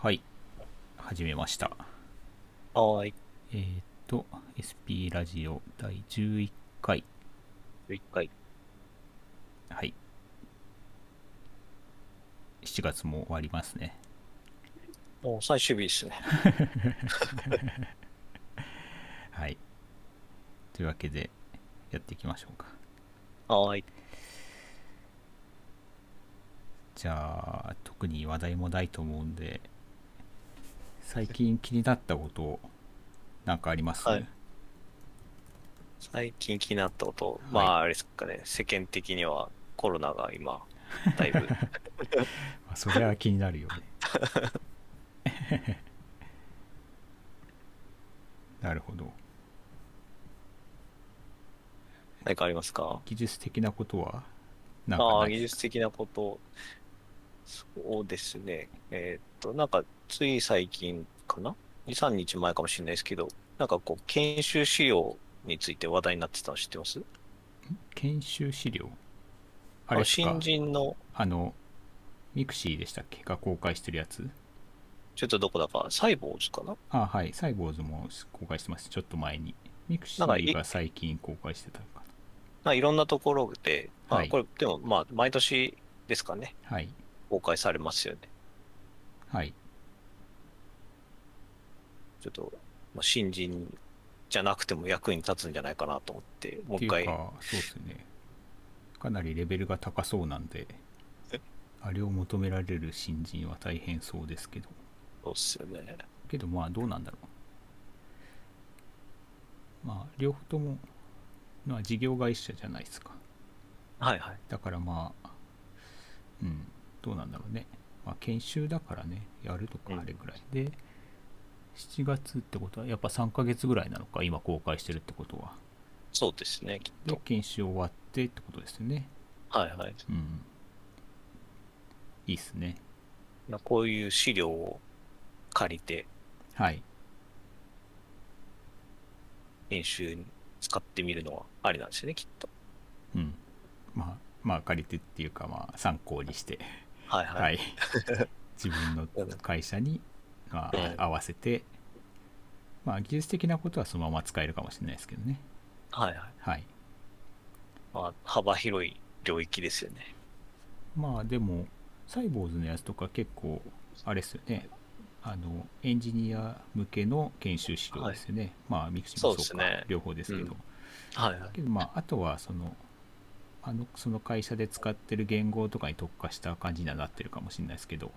はい始めましたはーい。えっ、と SP ラジオ第11回11回。はい7月も終わりますねもう最終日ですね。はいというわけでやっていきましょうかはーい。じゃあ特に話題もないと思うんで最近気になったことなんかあります、はい。最近気になったこと、い。まあ、あれですかね、世間的にはコロナが今、だいぶ、まあそれは気になるよね。なるほど。何かありますか？技術的なことは？ああ、技術的なこと、そうですね。えーっと、なんか、つい最近かな ?2、3日前かもしれないですけど、なんかこう、研修資料について話題になってたの知ってます？研修資料？あれですか？新人の、あのミクシーでしたっけ？が公開してるやつ？ちょっとどこだか、サイボウズかな？あはい。サイボウズも公開してます。ちょっと前に。ミクシィが最近公開してたのかまあ、いろんなところで、まあ、はい。これ、でも、まあ、毎年ですかね、なはい公開されますよね。はい。ちょっと、まあ、新人じゃなくても役に立つんじゃないかなと思って、もう一回、かそうですね。かなりレベルが高そうなんでえ？あれを求められる新人は大変そうですけど。そうっすよね。けどまあどうなんだろう。まあ両方ともまあ事業会社じゃないですか。はいはい。だからまあうんどうなんだろうね。まあ研修だからねやるとうん。かあれぐらい、で。7月ってことはやっぱ3ヶ月ぐらいなのか今公開してるってことは。そうですね、きっでと。研修終わってってことですよね。はいはい。うん。いいっすね。まあ、こういう資料を借りて、はい。編集に使ってみるのはありなんですよね、きっと。うん。まあまあ借りてっていうかまあ参考にしてはいはい。はい、自分の会社に、まうんあ、合わせて、まあ、技術的なことはそのまま使えるかもしれないですけどね。はいはい。はい。まあ、幅広い領域ですよね。まあ、でも、サイボウズのやつとか結構、あれですよね。あの、エンジニア向けの研修資料ですよね。まあ、 mixi もそうか、ね両方ですけど。うんはいはい。けど、まあ、あとは、その、あの、その会社で使ってる言語とかに特化した感じにはなってるかもしれないですけど、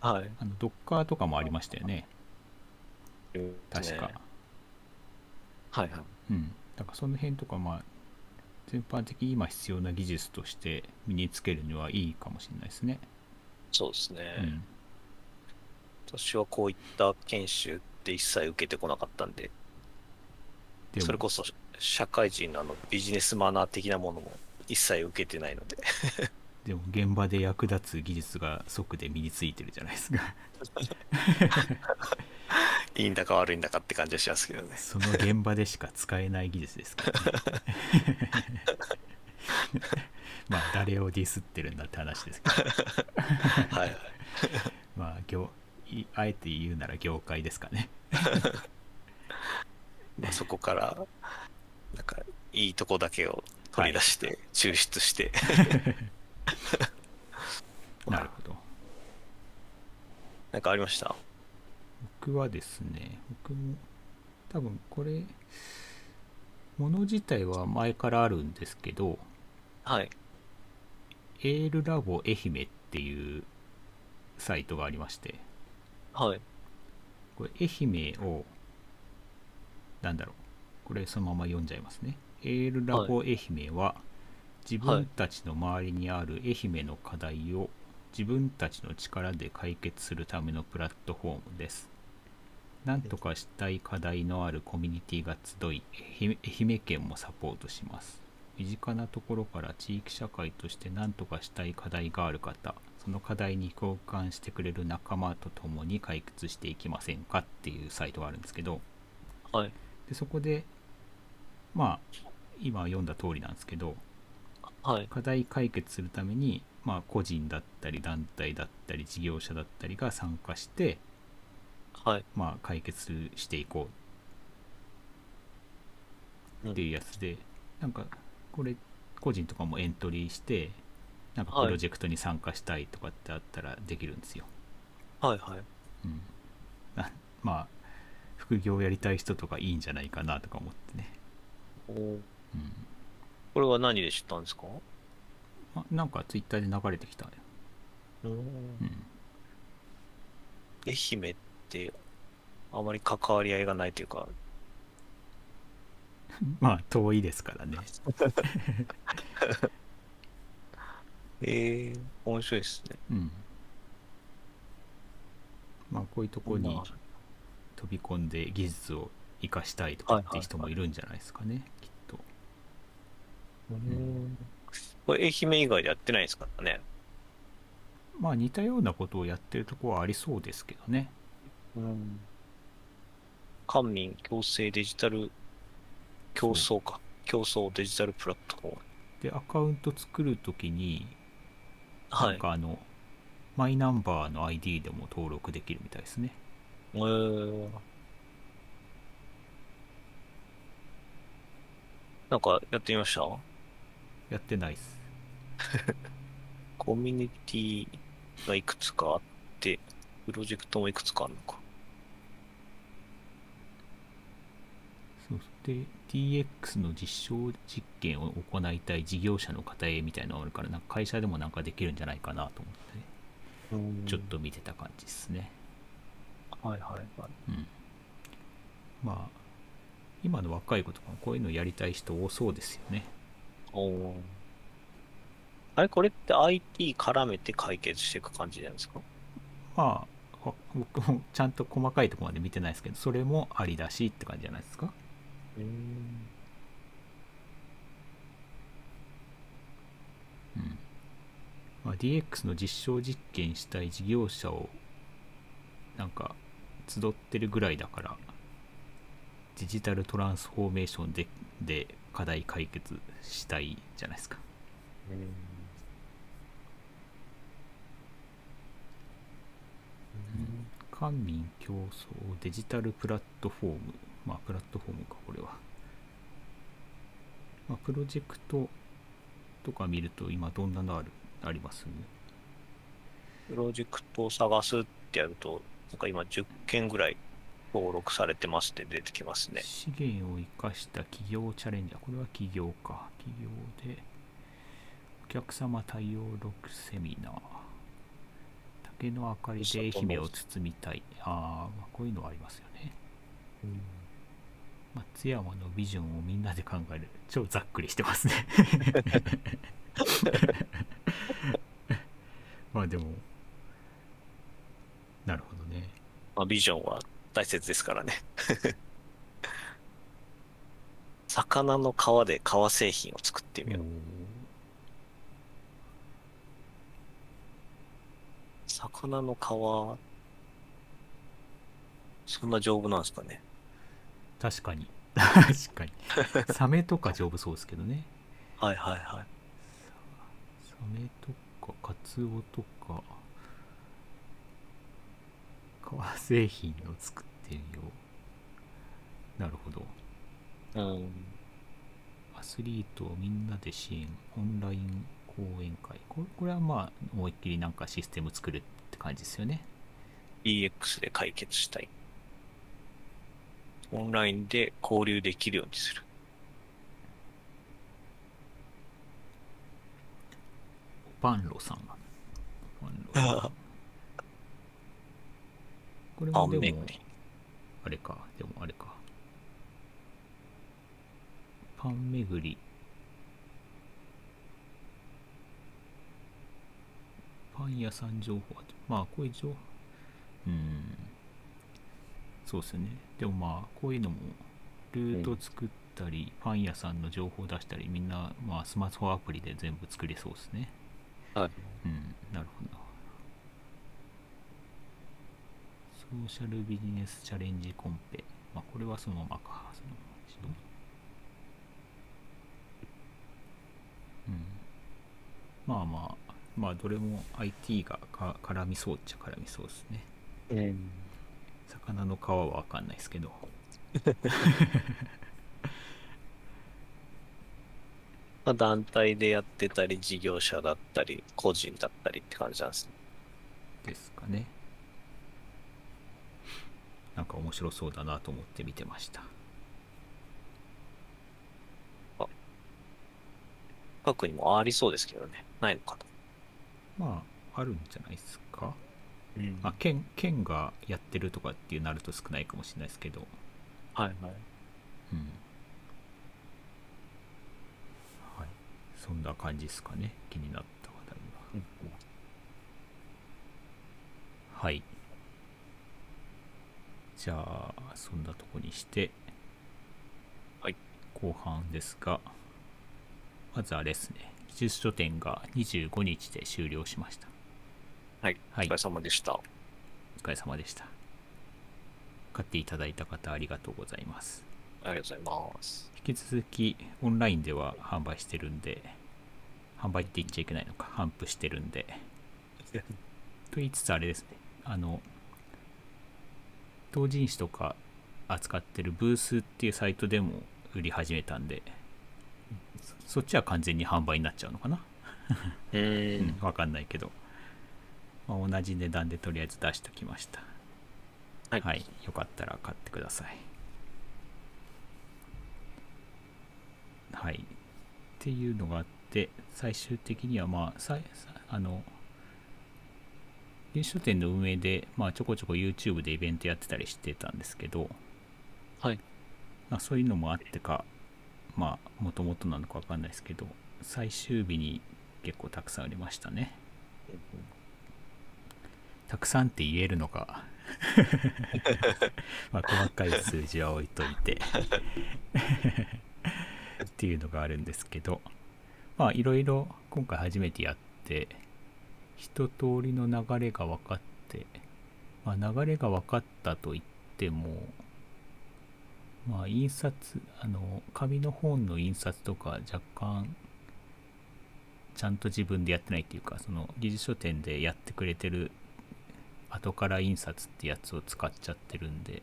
はい。あの、ドッカーとかもありましたよね。確か。ねはいはい。うん、だからその辺とかまあ全般的に今必要な技術として身につけるにはいいかもしれないですね。そうですね。うん、私はこういった研修って一切受けてこなかったんで、でもそれこそ社会人のあのビジネスマナー的なものも一切受けてないので、でも現場で役立つ技術が即で身についてるじゃないですか。いいんだか悪いんだかって感じはしますけどね。その現場でしか使えない技術ですからね。まあ誰をディスってるんだって話ですけど、はいはい。まあ業いあえて言うなら業界ですかね。まあ、そこから、なんか、いいとこだけを取り出して、抽出して、なるほど。なんかありました？僕はですね僕も多分これもの自体は前からあるんですけどはい。エールラボ愛媛っていうサイトがありましてはい。これ愛媛をなんだろうこれそのまま読んじゃいますねエールラボ愛媛は自分たちの周りにある愛媛の課題を自分たちの力で解決するためのプラットフォームです。なんとかしたい課題のあるコミュニティが集い愛媛県もサポートします。身近なところから地域社会として何とかしたい課題がある方その課題に共感してくれる仲間と共に解決していきませんかっていうサイトがあるんですけど。はい。でそこでまあ今読んだ通りなんですけどはい。課題解決するために、まあ、個人だったり団体だったり事業者だったりが参加してはい。まあ、解決していこう。っていうやつで、なんかこれ個人とかもエントリーしてなんかはい。プロジェクトに参加したいとかってあったらできるんですよ、はいはい。うん、なまあ副業やりたい人とかいいんじゃないかなとか思ってね、うん。これは何で知ったんですか？あ、なんかツイッターで流れてきた、うん。うん、愛媛って、あまり関わり合いがないというか、まあ遠いですからね。ええ面白いですね。うん。まあこういうとこにな飛び込んで技術を生かしたいとかって人もいるんじゃないですかね、うんこれ愛媛以外でやってないですからね。まあ似たようなことをやってるとこはありそうですけどねうん。官民共生デジタル競争か。競争デジタルプラットフォーム。でアカウント作るときにはい。なんかあの、マイナンバーの ID でも登録できるみたいですねえー、なんかやってみました？やってないっす。コミュニティがいくつかあって、プロジェクトもいくつかあるのか。そうで DX の実証実験を行いたい事業者の方へみたいなのがあるからなんか会社でもなんかできるんじゃないかなと思ってちょっと見てた感じですね。はいはいはい。うん。まあ今の若い子とかもこういうのやりたい人多そうですよねおあれこれって IT 絡めて解決していく感じじゃなんですか？まあ僕も ちゃんと細かいとこまで見てないですけどそれもありだしって感じじゃないですか？うん。まあ、DX の実証実験したい事業者をなんか集ってるぐらいだからデジタルトランスフォーメーションでで課題解決したいじゃないですか。官民競争デジタルプラットフォーム。まあプラットフォームかこれは、まあ、プロジェクトとか見ると今どんなのあるあります？プロジェクトを探すってやると、なんか今10件ぐらい登録されてますって出てきますね。資源を生かした企業チャレンジ。ャーこれは企業か。企業でお客様対応録セミナー。竹の明かりで愛媛を包みたい。ああこういうのはありますよね。松山のビジョンをみんなで考える。超ざっくりしてますね。まあでもなるほどね。まあ、ビジョンは大切ですからね。魚の皮で革製品を作ってみよう。魚の皮、そんな丈夫なんですかね。確かに 確かにサメとか丈夫そうですけどねはいはいはい。サメとかカツオとか革製品を作ってみようなるほどうん。アスリートをみんなで支援オンライン講演会これこれはまあ思いっきりなんかシステム作るって感じですよね EX で解決したい。オンラインで交流できるようにする。パンロさんがパンロさん これパもでもン巡り。あれか。でもあれか。パン巡り。パン屋さん情報はまあこういう情報。うん。そうですよね。でもまあこういうのもルート作ったり、パン屋さんの情報出したりみんなまあスマートフォンアプリで全部作れそうですね。はい。うん。なるほどソーシャルビジネスチャレンジコンペ。まあこれはそのままか。そのままうん。まあまあまあどれも IT がか絡みそうっちゃ絡みそうですね。うん。魚の皮は分かんないですけど。まあ、団体でやってたり、事業者だったり、個人だったりって感じなんですね。ですかねなんか面白そうだなと思って見てました。近くにもありそうですけどね。ないのかまああるんじゃないですか。な。うん。あ県県がやってるとかっていうなると少ないかもしれないですけど。はいはい。うん。はい。そんな感じですかね。気になった話題は。はいじゃあそんなとこにしてはい。後半ですがまずあれですね技術書店が25日で終了しました。はい。はい。お疲れ様でした。お疲れ様でした。買っていただいた方ありがとうございます。ありがとうございます。引き続きオンラインでは販売してるんで販売って言っちゃいけないのか販布してるんで。と言いつつあれですね。あの同人誌とか扱ってるブースっていうサイトでも売り始めたんでそそっちは完全に販売になっちゃうのかな？うー。ん。うん、わかんないけど、まあ、同じ値段でとりあえず出しときました。はい。よかったら買ってください。はい。っていうのがあって最終的にはまあささあの原書店の運営で、まあ、ちょこちょこ YouTube でイベントやってたりしてたんですけど、はい。まあ、そういうのもあってかまあもともとなのかわかんないですけど最終日に結構たくさん売れましたね。たくさんって言えるのか。まあ細かい数字は置いといて。っていうのがあるんですけどまあいろいろ今回初めてやって一通りの流れが分かって、まあ、流れが分かったと言ってもまあ印刷あの紙の本の印刷とか若干ちゃんと自分でやってないっていうかその技術書店でやってくれてる後から印刷ってやつを使っちゃってるんで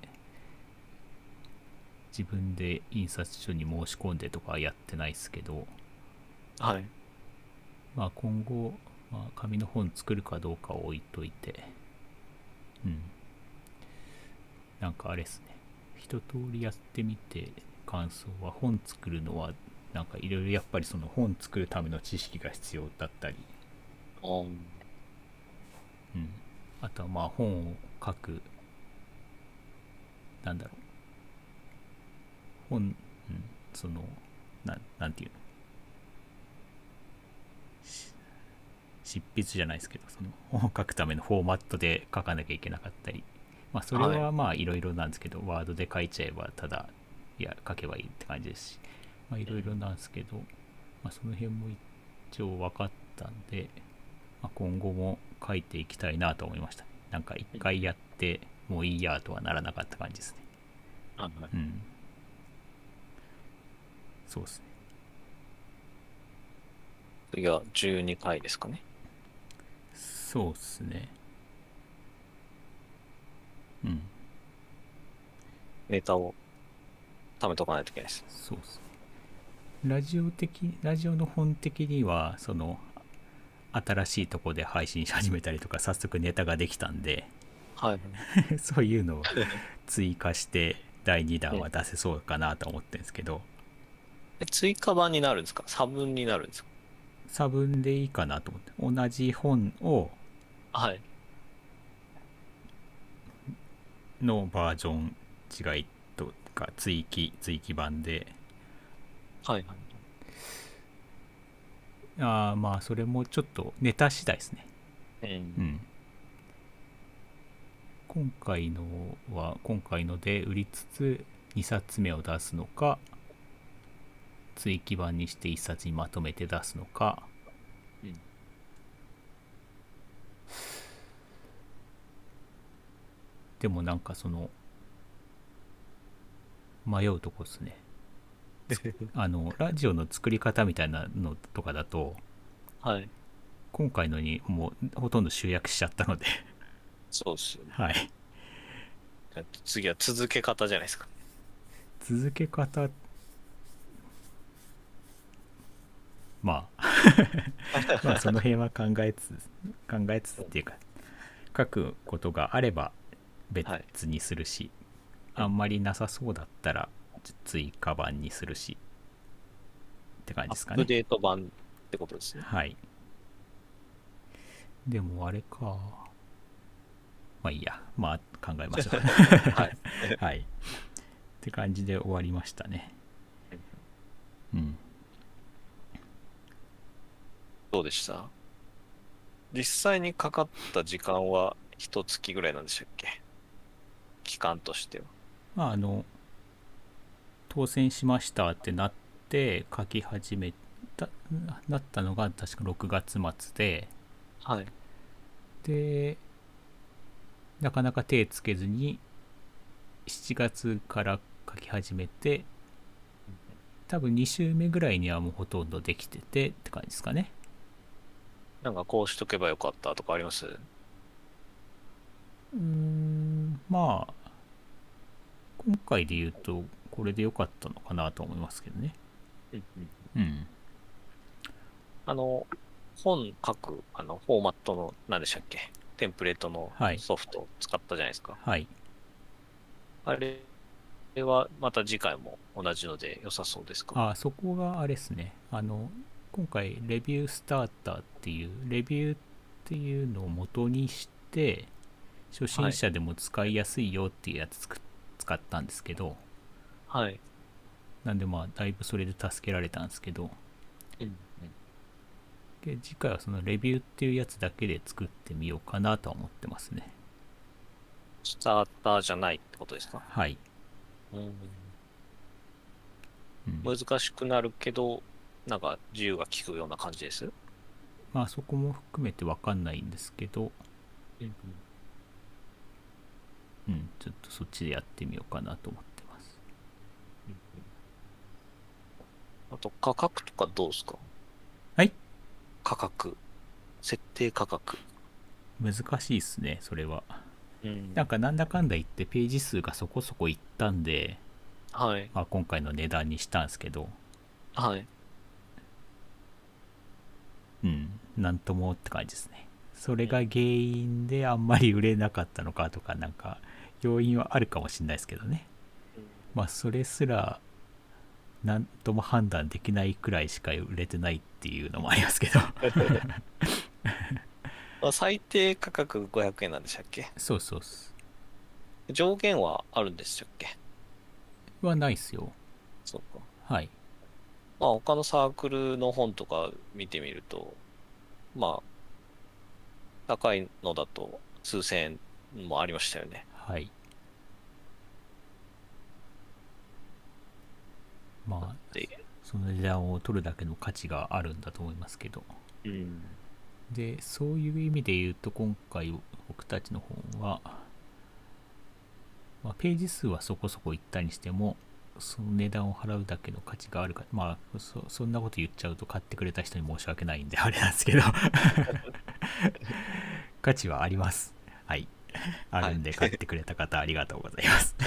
自分で印刷所に申し込んでとかはやってないですけどはい。まあ今後、まあ、紙の本作るかどうかを置いといて。うん。なんかあれですね。一通りやってみて感想は本作るのはなんかいろいろやっぱりその本作るための知識が必要だったり。うん、あとはまあ本を書く。なんだろう。本、うん、そのなんなんていうの？執筆じゃないですけどその本を書くためのフォーマットで書かなきゃいけなかったり。まあそれはまあいろいろなんですけど、ワードで書いちゃえばただいや書けばいいって感じですし。まあいろいろなんですけど、まあ、その辺も一応分かったんで、まあ、今後も書いていきたいなと思いました。ねなんか一回やってもういいやとはならなかった感じですね。はい。うん。そうですね。次は12回ですかね。そうですね。うん。ネタを貯めとかないといけないです。そうですね。ラジオ的ラジオの本的にはその新しいとこで配信し始めたりとか早速ネタができたんではい。そういうのを追加して第2弾は出せそうかなと思ってるんですけど。え追加版になるんですか？差分になるんですか？差分でいいかなと思って。同じ本をはい。のバージョン違いとか追記追記版で。はいはい。あーまあそれもちょっとネタ次第ですね。うんうん。今回のは今回ので売りつつ2冊目を出すのか追記版にして1冊にまとめて出すのか、うんでもなんかその迷うとこですね あのラジオの作り方みたいなのとかだとはい。今回のにもうほとんど集約しちゃったのでそうっすよね。はいえっと次は続け方じゃないですか。続け方まあ まあその辺は考えつつ考えつつっていうか書くことがあれば別にするし、あんまりなさそうだったら追加版にするしって感じですかね。アップデート版ってことですね。はい。でもあれか。まあいいや。まあ考えましょう。はい。はい。って感じで終わりましたね。うん。どうでした？実際にかかった時間は一月ぐらいなんでしたっけ？期間としては。まああの当選しましたってなって書き始めたなったのが確か6月末ではい。でなかなか手つけずに7月から書き始めて多分2週目ぐらいにはもうほとんどできててって感じですかねなんかこうしとけばよかったとかあります？うーんまあ今回で言うとこれで良かったのかなと思いますけどね。うん。あの、本書く、あの、フォーマットの、何でしたっけ？テンプレートのはい。ソフトを使ったじゃないですか。はい。あれはまた次回も同じので良さそうですか？あそこがあれですね。あの今回レビュースターターっていうレビューっていうのを元にして初心者でも使いやすいよっていうやつつく使ったんですけどはい。なんでまあだいぶそれで助けられたんですけどで次回はそのレビューっていうやつだけで作ってみようかなとは思ってますね。スターターじゃないってことですか？はい、うん。うん、難しくなるけど、なんか自由が利くような感じです？まあそこも含めてわかんないんですけどうんちょっとそっちでやってみようかなと思ってます。あと価格とかどうですか？はい。価格。設定価格。難しいっすねそれは。うん。なんかなんだかんだ言ってページ数がそこそこいったんで、はい。まあ、今回の値段にしたんですけど。はい。うん。なんともって感じですね。それが原因であんまり売れなかったのかとかなんか要因はあるかもしれないですけどね。まあそれすらなんとも判断できないくらいしか売れてないっていうのもありますけど。あ最低価格500円なんでしたっけ？そうそうっす。上限はあるんでしたっけ？はないっすよ。そうか。はい。まあ他のサークルの本とか見てみると、まあ、高いのだと数千円もありましたよね。はい。まあで、その値段を取るだけの価値があるんだと思いますけど。うん。でそういう意味で言うと今回僕たちの本は、まあ、ページ数はそこそこいったにしてもその値段を払うだけの価値があるかまあそそんなこと言っちゃうと買ってくれた人に申し訳ないんであれなんですけど。価値はあります。はいあるんで買ってくれた方ありがとうございます。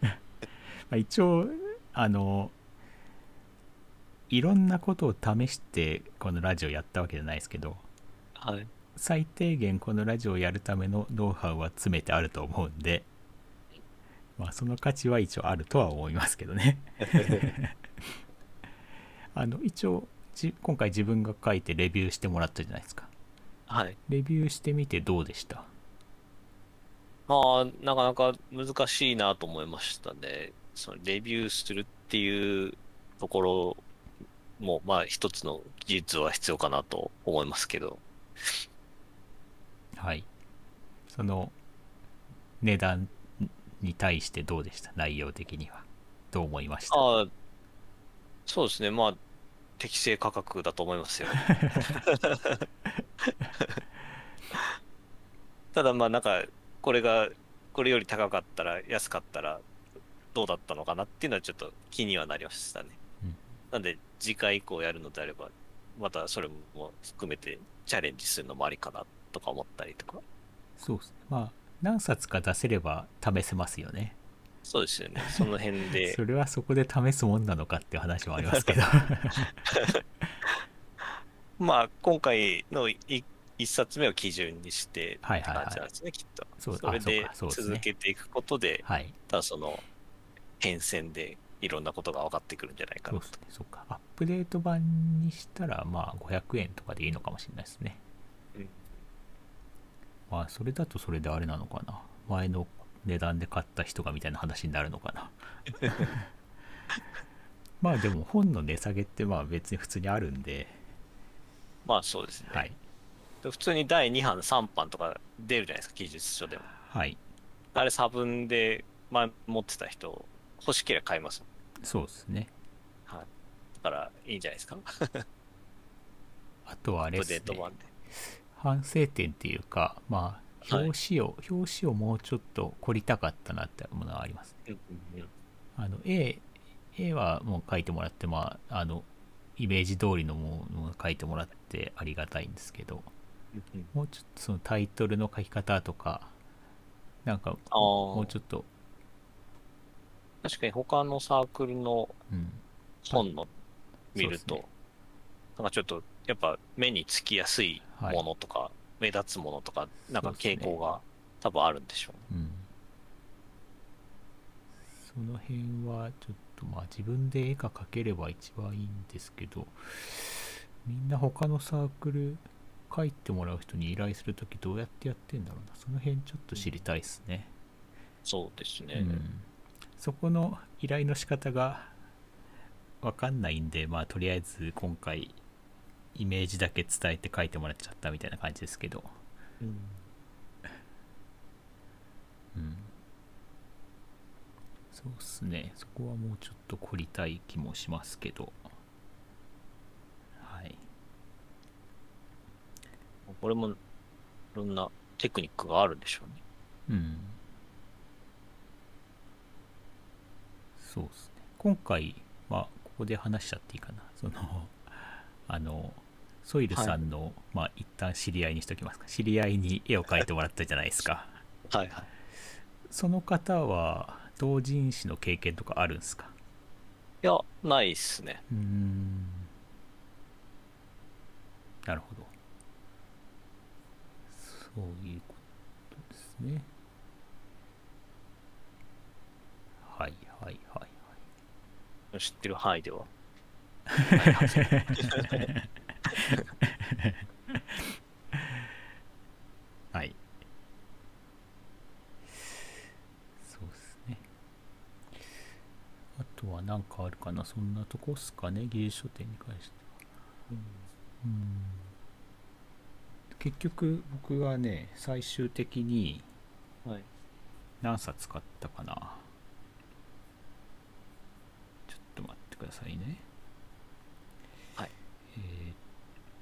まあ一応あのいろんなことを試してこのラジオやったわけじゃないですけどはい。最低限このラジオをやるためのノウハウは詰めてあると思うんでまあその価値は一応あるとは思いますけどね。あの一応じ今回自分が書いてレビューしてもらったじゃないですかはい。レビューしてみてどうでした？まあ、なかなか難しいなと思いましたね。そのレビューするっていうところも、まあ一つの技術は必要かなと思いますけど。はいその値段に対してどうでした？内容的にはどう思いました？ああ、そうですね。まあ、適正価格だと思いますよ。ただまあなんか、これが、これより高かったら、安かったら、どうだったのかなっていうのはちょっと気にはなりましたね。うんなんで、次回以降やるのであれば、またそれも含めてチャレンジするのもありかなとか思ったりとか。そうですね。まあ、何冊か出せれば試せますよねそうですよね。その辺で そ。れはそこで試すもんなのかっていう話もありますけど まあ、今回のい一冊目を基準にして、はいはいはい感じなんですね、きっと。そうそれで続けていくことで、はいただその変遷でいろんなことが分かってくるんじゃないかなとそうです。ねかアップデート版にしたらまあ500円とかでいいのかもしれないですねうんまあそれだとそれであれなのかな前の値段で買った人がみたいな話になるのかな まあでも本の値下げってまあ別に普通にあるんでまあそうですね。はいで普通に第2版、3版とか出るじゃないですか、記述書でも。はいあれ差分で前持ってた人、欲しければ買います。そうですねはい。だからいいんじゃないですか。あとはあれですね。反省点っていうかまあはい表紙を、表紙をもうちょっと凝りたかったなってものはありますうんうんうん。あの A, A はもう書いてもらってまああのイメージ通りのものを書いてもらってありがたいんですけどうんもうちょっとそのタイトルの書き方とかなんかもうちょっと、確かに他のサークルのうん、本の見ると、そうでなんかちょっとやっぱ目につきやすいものとか、目立つものとか、なんか傾向が多分あるんでしょうね。うん、その辺はちょっとまあ自分で絵が描ければ一番いいんですけどみんな他のサークル描いてもらう人に依頼するときどうやってやってんだろうな。その辺ちょっと知りたいですね、そうですね。うん、そこの依頼の仕方がわかんないんでまあとりあえず今回イメージだけ伝えて書いてもらっちゃったみたいな感じですけど。うん。うん。そうっすね。そこはもうちょっと凝りたい気もしますけど。はい。これもいろんなテクニックがあるんでしょうね。うん。そうですね。今回はここで話しちゃっていいかな。そのあのソイルさんの、まあ一旦知り合いにしときますか。知り合いに絵を描いてもらったじゃないですか。はいはい。その方は同人誌の経験とかあるんですか？いや、ないっすね。うーん。なるほど。そういうことですね。はいはいはいはい。知ってる範囲では。はい。そうですね。あとは何かあるかな？そんなとこっすかね？技術書店に関しては。うん。結局僕はね最終的にはい。何冊買ったかな？ちょっと待ってくださいね。はい。えーっ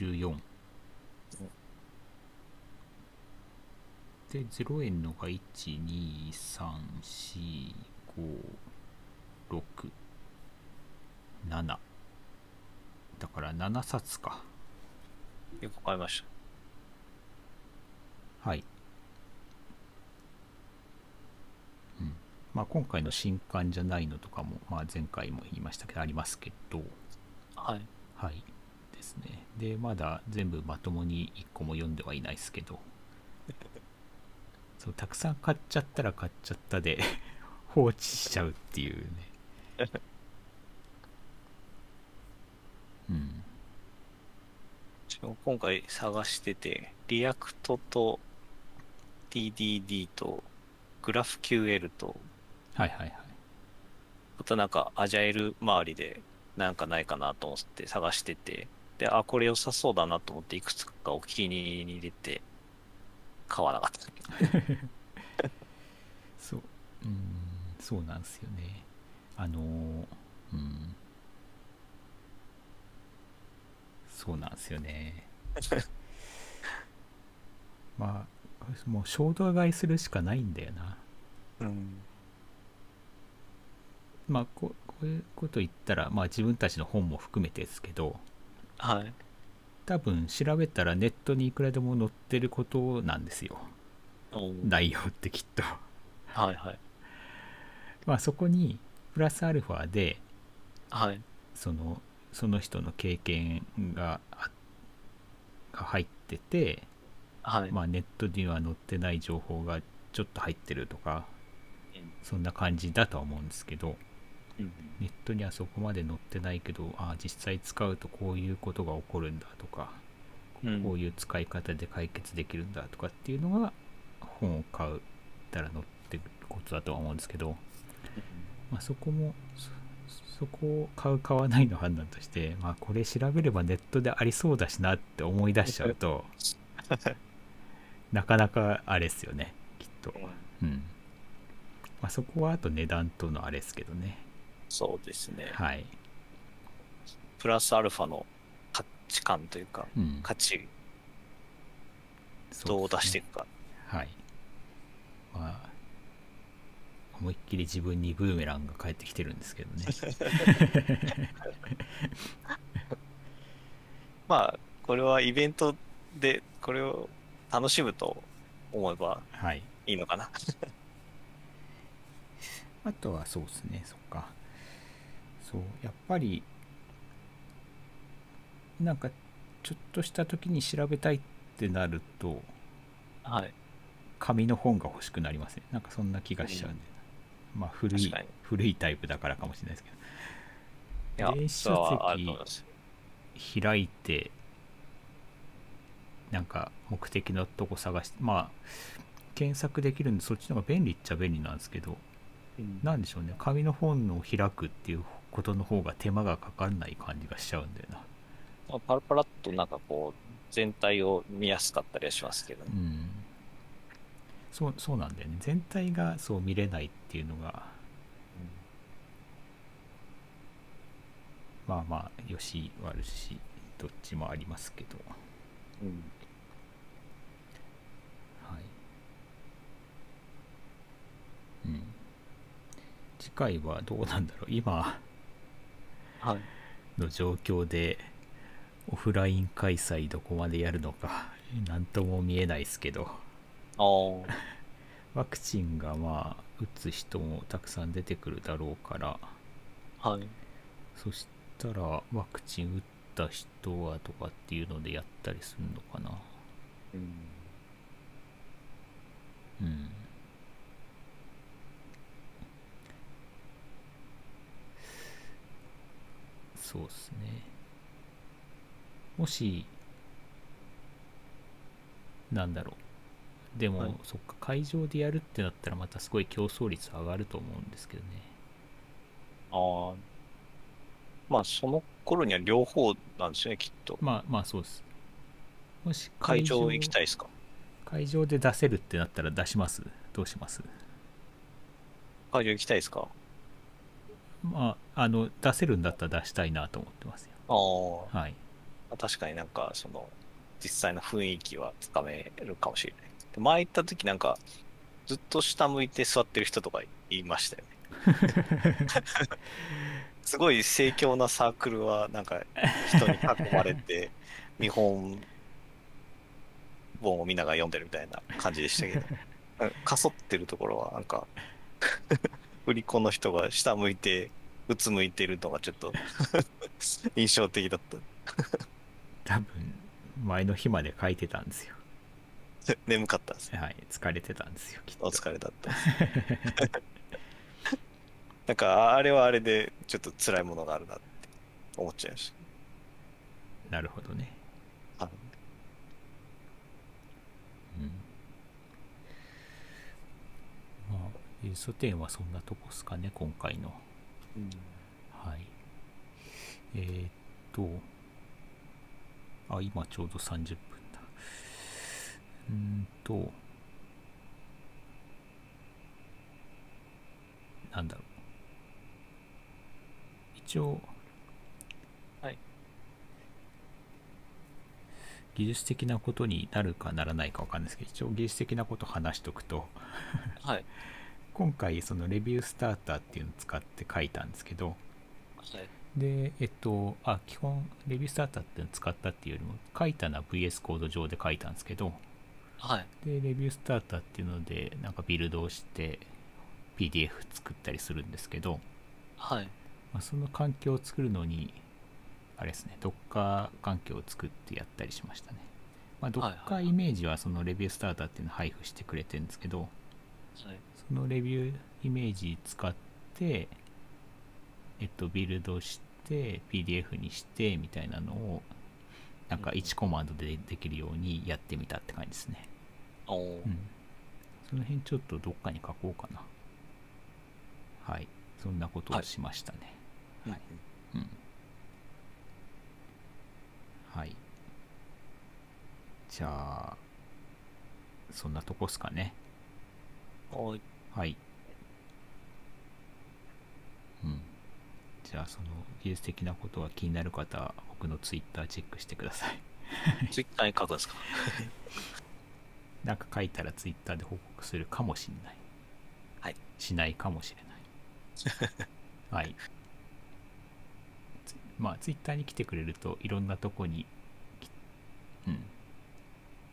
1234567891011121314で0円のが1234567だから7冊かよく買いましはい。うん。まあ今回の新刊じゃないのとかも、まあ前回も言いましたけど、ありますけど、た。はい。はい。ですね。で、まだ全部まともに1個も読んではいないですけど、そう、たくさん買っちゃったら買っちゃったで 放置しちゃうっていうね。うん。今回探してて、 React と TDD とグラフ QL と、はいはいはい。あとなんかアジャイル周りでなんかないかなと思って探してて、で、あ、これ良さそうだなと思っていくつかお気に入りに入れて買わなかった。う。んそうなんですよね。あのうん。そうなんですよね。まあもう衝動買いするしかないんだよな。うん。まあここういうこと言ったらまあ自分たちの本も含めてですけどはい。多分調べたらネットにいくらでも載ってることなんですようん内容ってきっとはいはい。まあそこにプラスアルファではい。そのその人の経験があが入ってて、はい。まあ、ネットには載ってない情報がちょっと入ってるとかうんそんな感じだとは思うんですけどうんネットにはそこまで載ってないけどああ実際使うとこういうことが起こるんだとかうん。こういう使い方で解決できるんだとかっていうのが本を買うたら載ってくることだとは思うんですけど、まあ、そこもそそこを買う買わないの判断として、まあ、これ調べればネットでありそうだしなって思い出しちゃうと なかなかあれですよねきっと、うん。まあ、そこはあと値段とのあれですけどねそうですね。はい、プラスアルファの価値観というか、うん、価値どう出していくか。はい。まあ、思いっきり自分にブーメランが返ってきてるんですけどね。まあ、これはイベントでこれを楽しむと思えばはい。いいのかな。あとはそうですね、そっか。そう、やっぱり、なんか、ちょっとした時に調べたいってなると、はい。紙の本が欲しくなりますね。なんかそんな気がしちゃうんで。まあ、古い古いタイプだからかもしれないですけいや電、子書籍開いて、なんか目的のとこ探して、まあ、検索できるんで、そっちの方が便利っちゃ便利なんですけど、うんなんでしょうね、紙の本を開くっていうことの方が手間がかかんない感じがしちゃうんだよな。まあパラパラっとなんかこう、全体を見やすかったりはしますけどね。うん。そう、そうなんだよね。全体がそう見れないっていうのが、まあまあ、よし悪し、どっちもありますけど、うん。はい。うん。次回はどうなんだろう。今はい。の状況で、オフライン開催どこまでやるのか、なんとも見えないですけど、ワクチンがまあ、打つ人もたくさん出てくるだろうから、はい。そしたら、ワクチン打った人はとかっていうのでやったりするのかな。うん。うん。そうですね。もし、なんだろう。でも、はいそっか、会場でやるってなったらまたすごい競争率上がると思うんですけどね。ああ。まあ、その頃には両方なんですよね、きっと。まあまあそうです。もし会場行きたいですか？会場で出せるってなったら出します？どうします？会場行きたいですか？まあ、あの、出せるんだったら出したいなと思ってますよ。あはい。あ。確かになんか、その、実際の雰囲気はつかめるかもしれない。で前行った時なんか、ずっと下向いて座ってる人とかいましたよね。すごい盛況なサークルは、なんか、人に囲まれて、見本本をみんなが読んでるみたいな感じでしたけど、かそってるところは、なんか、売り子の人が下向いて、うつむいてるのがちょっと 印象的だった。多分、前の日まで書いてたんですよ。眠かったんですよ。はい。疲れてたんですよ、きっと。お疲れだった。なんか、あれはあれで、ちょっと辛いものがあるなって思っちゃいましなるほどね。た。あうん。まあ、ユーソ店はそんなとこっすかね、今回の。うんはい。えー、っと、あ、今ちょうど30分だ。うーんと、なんだろう一応はい技術的なことになるかならないかわかんないですけど一応技術的なこと話しとくとはい。今回そのレビュースターターっていうのを使って書いたんですけどはい。でえっとあ基本レビュースターターっていうのを使ったっていうよりも書いたのは VS コード上で書いたんですけどはい。でレビュースターターっていうのでなんかビルドをして PDF 作ったりするんですけど、はい。まあ、その環境を作るのにあれですね Docker 環境を作ってやったりしましたね、まあ、はいはい Docker イメージはそのレビュースターターっていうのを配布してくれてるんですけどはい。そのレビューイメージ使ってえっとビルドして PDF にしてみたいなのをなんか1コマンドでできるようにやってみたって感じですねうん。その辺ちょっとどっかに書こうかな。はい。そんなことをしましたね。うんはいうん。はい。じゃあ、そんなとこっすかね。はい。はい。うん。じゃあ、その技術的なことは気になる方は、僕のツイッターチェックしてください。ツイッターに書くんですか？なんか書いたらツイッターで報告するかもしれない。はい。しないかもしれない。はい。つまあ、ツイッターに来てくれるといろんなとこに、きうん。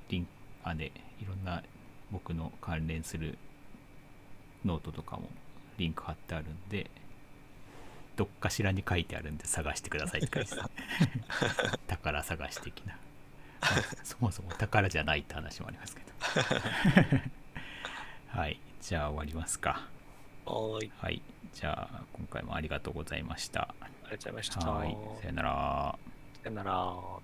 リンク、あ、で、いろんな僕の関連するノートとかもリンク貼ってあるんで、どっかしらに書いてあるんで探してくださいって感じです。宝探し的な。ま あそもそも宝じゃないって話もありますけど。はい。じゃあ終わりますか。はーい。はい。じゃあ今回もありがとうございました。ありがとうございました。はい。さよなら。さよなら。